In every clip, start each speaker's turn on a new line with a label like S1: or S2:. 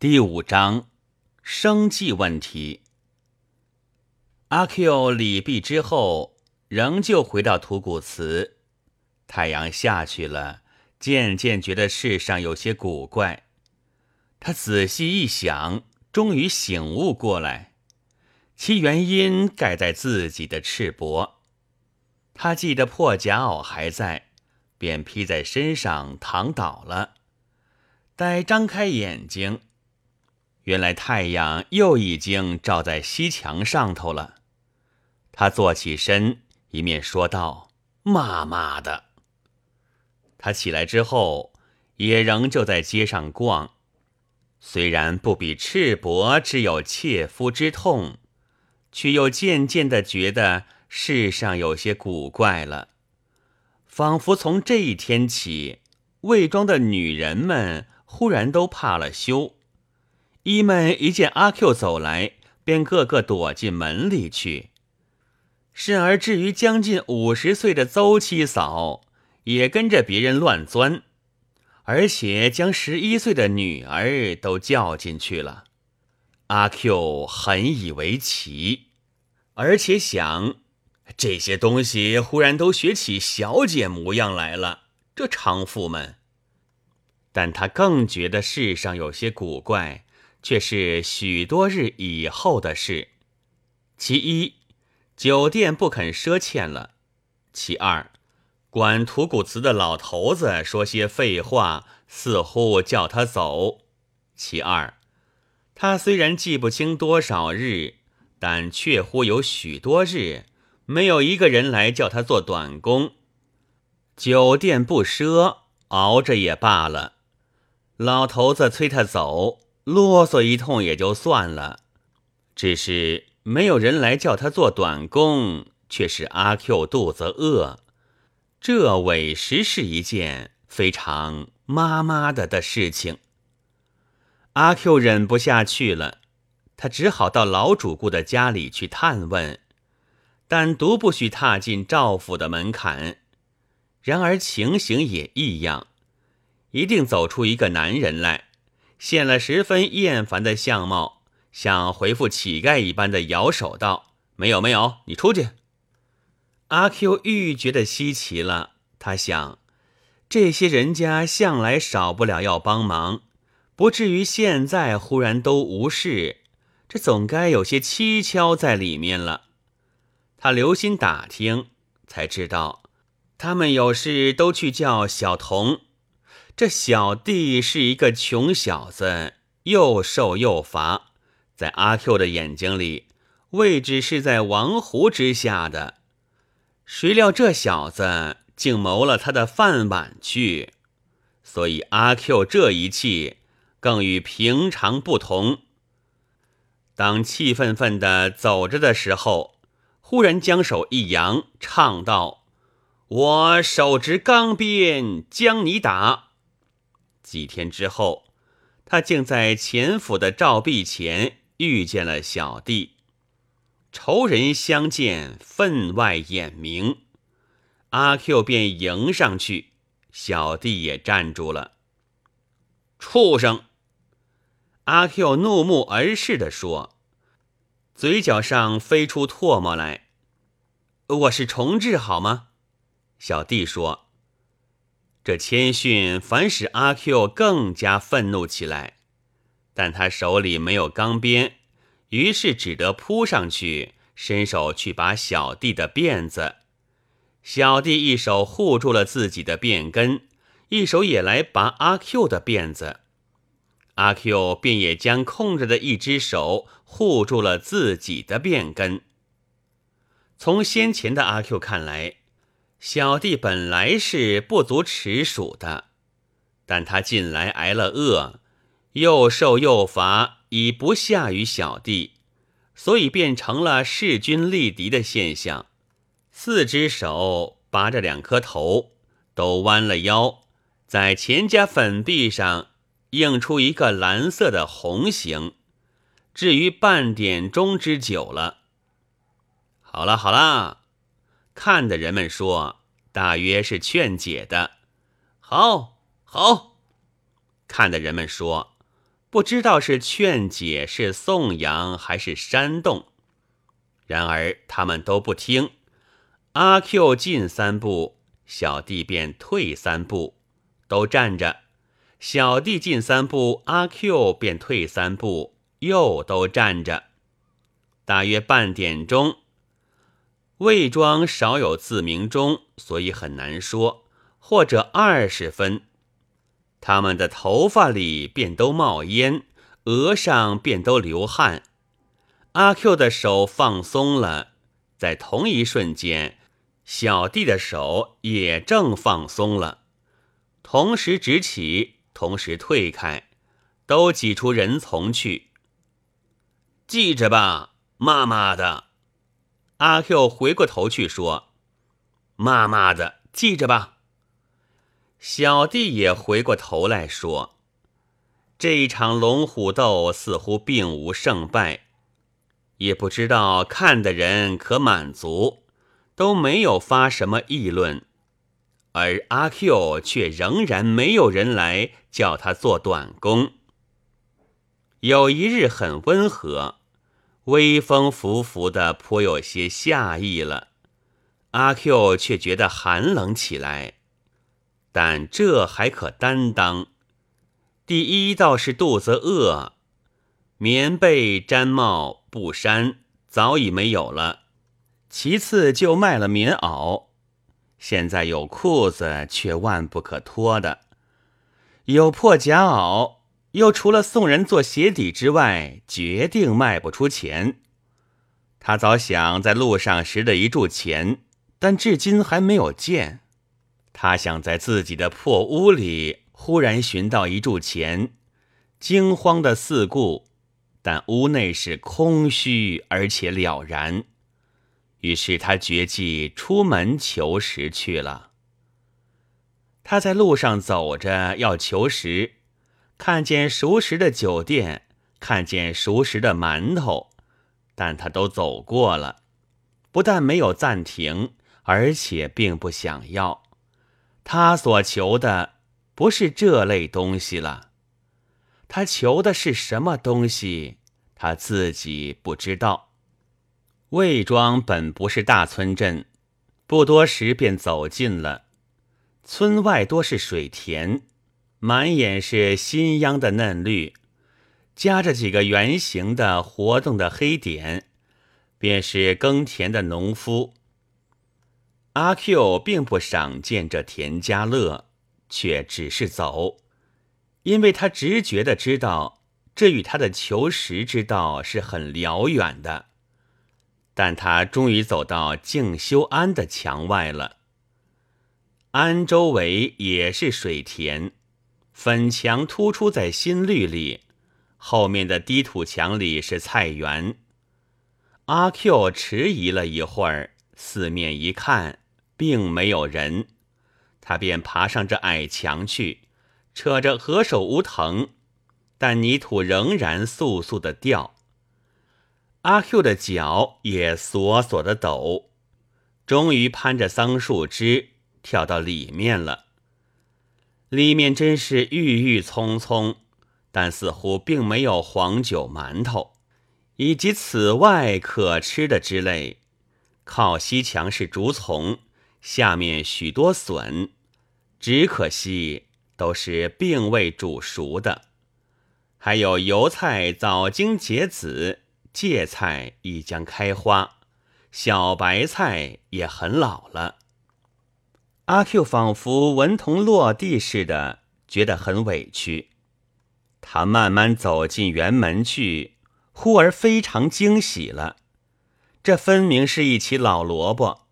S1: 第五章，生计问题。阿 Q 礼毕之后，仍旧回到土谷祠。太阳下去了，渐渐觉得世上有些古怪。他仔细一想，终于醒悟过来，其原因盖在自己的赤膊。他记得破夹袄还在，便披在身上躺倒了。待张开眼睛。原来太阳又已经照在西墙上头了。他坐起身，一面说道：“妈妈的！”他起来之后，也仍旧在街上逛。虽然不比赤膊只有切肤之痛，却又渐渐的觉得世上有些古怪了。仿佛从这一天起，魏庄的女人们忽然都怕了羞。一们一见阿 Q 走来，便个个躲进门里去。甚而至于将近五十岁的邹七嫂，也跟着别人乱钻，而且将十一岁的女儿都叫进去了。阿 Q 很以为奇，而且想这些东西忽然都学起小姐模样来了，这娼妇们。但他更觉得世上有些古怪。却是许多日以后的事。其一，酒店不肯赊欠了；其二，管吐谷祠的老头子说些废话，似乎叫他走；其二，他虽然记不清多少日，但确乎有许多日没有一个人来叫他做短工。酒店不赊，熬着也罢了；老头子催他走。啰嗦一通也就算了，只是没有人来叫他做短工，却是阿 Q 肚子饿。这委实是一件非常妈妈的的事情。阿 Q 忍不下去了，他只好到老主顾的家里去探问，但独不许踏进赵府的门槛。然而情形也异样，一定走出一个男人来。现了十分厌烦的相貌，像回复乞丐一般的摇手道：“没有，没有，你出去。”阿 Q 愈觉得稀奇了。他想，这些人家向来少不了要帮忙，不至于现在忽然都无事，这总该有些蹊跷在里面了。他留心打听，才知道，他们有事都去叫小童。这小弟是一个穷小子，又瘦又乏，在阿 Q 的眼睛里，位置是在王胡之下的。谁料这小子竟谋了他的饭碗去，所以阿 Q 这一气更与平常不同。当气愤愤的走着的时候，忽然将手一扬，唱道：“我手执钢鞭将你打。”几天之后，他竟在前府的照壁前遇见了小弟。仇人相见，分外眼明。阿 Q 便迎上去，小弟也站住了。畜生！阿 Q 怒目而视地说，嘴角上飞出唾沫来。我是重置，好吗？小弟说。这谦逊反使阿 Q 更加愤怒起来，但他手里没有钢鞭，于是只得扑上去，伸手去拔小弟的辫子。小弟一手护住了自己的辫根，一手也来拔阿 Q 的辫子。阿 Q 便也将空着的一只手护住了自己的辫根。从先前的阿 Q 看来。小弟本来是不足齿数的，但他近来挨了饿，又瘦又乏，已不下于小弟，所以变成了势均力敌的现象。四只手拔着两颗头，都弯了腰，在钱家粉壁上映出一个蓝色的红形，至于半点钟之久了。好了，好了。看的人们说，大约是劝解的。好，好。看的人们说，不知道是劝解、是颂扬还是煽动。然而他们都不听。阿 Q 进三步，小弟便退三步，都站着；小弟进三步，阿 Q 便退三步，又都站着。大约半点钟，魏庄少有自鸣钟，所以很难说。或者二十分，他们的头发里便都冒烟，额上便都流汗。阿 Q 的手放松了，在同一瞬间，小弟的手也正放松了，同时直起，同时退开，都挤出人丛去。记着吧，妈妈的。阿 Q 回过头去说：“妈妈的，记着吧。”小弟也回过头来说：“这一场龙虎斗似乎并无胜败，也不知道看的人可满足，都没有发什么议论。而阿 Q 却仍然没有人来叫他做短工。有一日很温和，微风拂拂的，颇有些夏意了。阿 Q 却觉得寒冷起来。”但这还可担当。第一倒是肚子饿，棉被、毡帽、布衫早已没有了；其次就卖了棉袄，现在有裤子却万不可脱的，有破夹袄，又除了送人做鞋底之外，决定卖不出钱。他早想在路上拾得一注钱，但至今还没有见。他想在自己的破屋里忽然寻到一注钱，惊慌的四顾，但屋内是空虚而且了然。于是他决计出门求食去了。他在路上走着要求食，看见熟食的酒店，看见熟食的馒头，但他都走过了，不但没有暂停，而且并不想要。他所求的不是这类东西了，他求的是什么东西，他自己不知道。魏庄本不是大村镇，不多时便走近了。村外多是水田，满眼是新秧的嫩绿，夹着几个圆形的活动的黑点，便是耕田的农夫。阿 Q 并不赏见这田家乐，却只是走，因为他直觉的知道这与他的求实之道是很辽远的。但他终于走到静修庵的墙外了。庵周围也是水田，粉墙突出在新绿里，后面的低土墙里是菜园。阿 Q 迟疑了一会儿，四面一看。并没有人，他便爬上这矮墙去，扯着何首乌藤，但泥土仍然簌簌的掉。阿 Q 的脚也索索的抖，终于攀着桑树枝跳到里面了。里面真是郁郁葱葱，但似乎并没有黄酒、馒头，以及此外可吃的之类。靠西墙是竹丛。下面许多笋，只可惜都是并未煮熟的。还有油菜早经结籽，芥菜已将开花，小白菜也很老了。阿 Q 仿佛文童落地似的，觉得很委屈。他慢慢走进园门去，忽而非常惊喜了。这分明是一起老萝卜。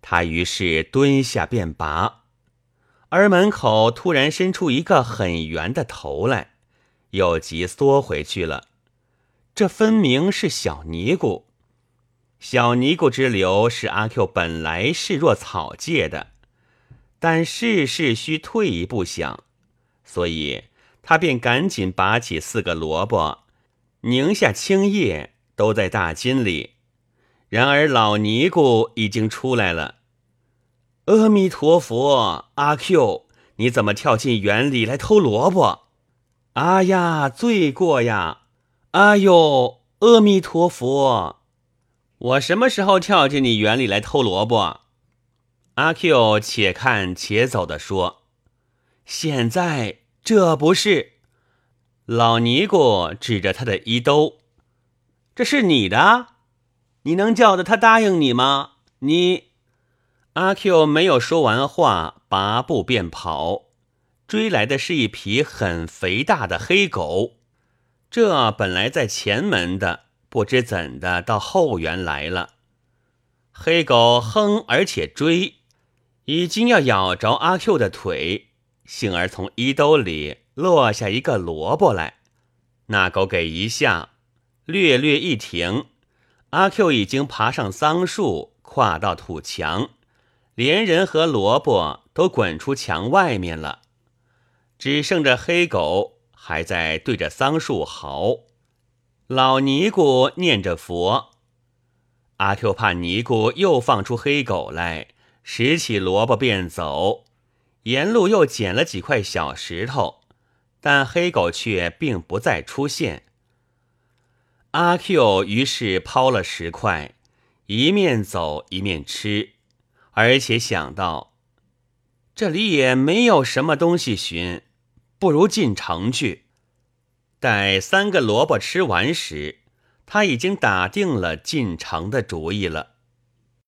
S1: 他于是蹲下便拔，而门口突然伸出一个很圆的头来，又急缩回去了。这分明是小尼姑。小尼姑之流是阿 Q 本来视若草芥的，但事事需退一步想，所以他便赶紧拔起四个萝卜，拧下青叶，都在大金里。然而老尼姑已经出来了。阿弥陀佛，阿 Q，你怎么跳进园里来偷萝卜？啊呀，罪过呀！哎呦，阿弥陀佛！我什么时候跳进你园里来偷萝卜？阿 Q 且看且走的说：“现在这不是。”老尼姑指着他的衣兜：“这是你的？你能叫得他答应你吗？你？”阿 Q 没有说完话，拔步便跑。追来的是一匹很肥大的黑狗，这本来在前门的，不知怎的到后园来了。黑狗哼，而且追，已经要咬着阿 Q 的腿，幸而从衣兜里落下一个萝卜来。那狗给一下，略略一停，阿 Q 已经爬上桑树，跨到土墙，连人和萝卜都滚出墙外面了。只剩着黑狗还在对着桑树嚎，老尼姑念着佛。阿 Q 怕尼姑又放出黑狗来，拾起萝卜便走，沿路又捡了几块小石头，但黑狗却并不再出现。阿 Q 于是抛了石块，一面走一面吃，而且想到这里也没有什么东西寻。不如进城去。待三个萝卜吃完时，他已经打定了进城的主意了。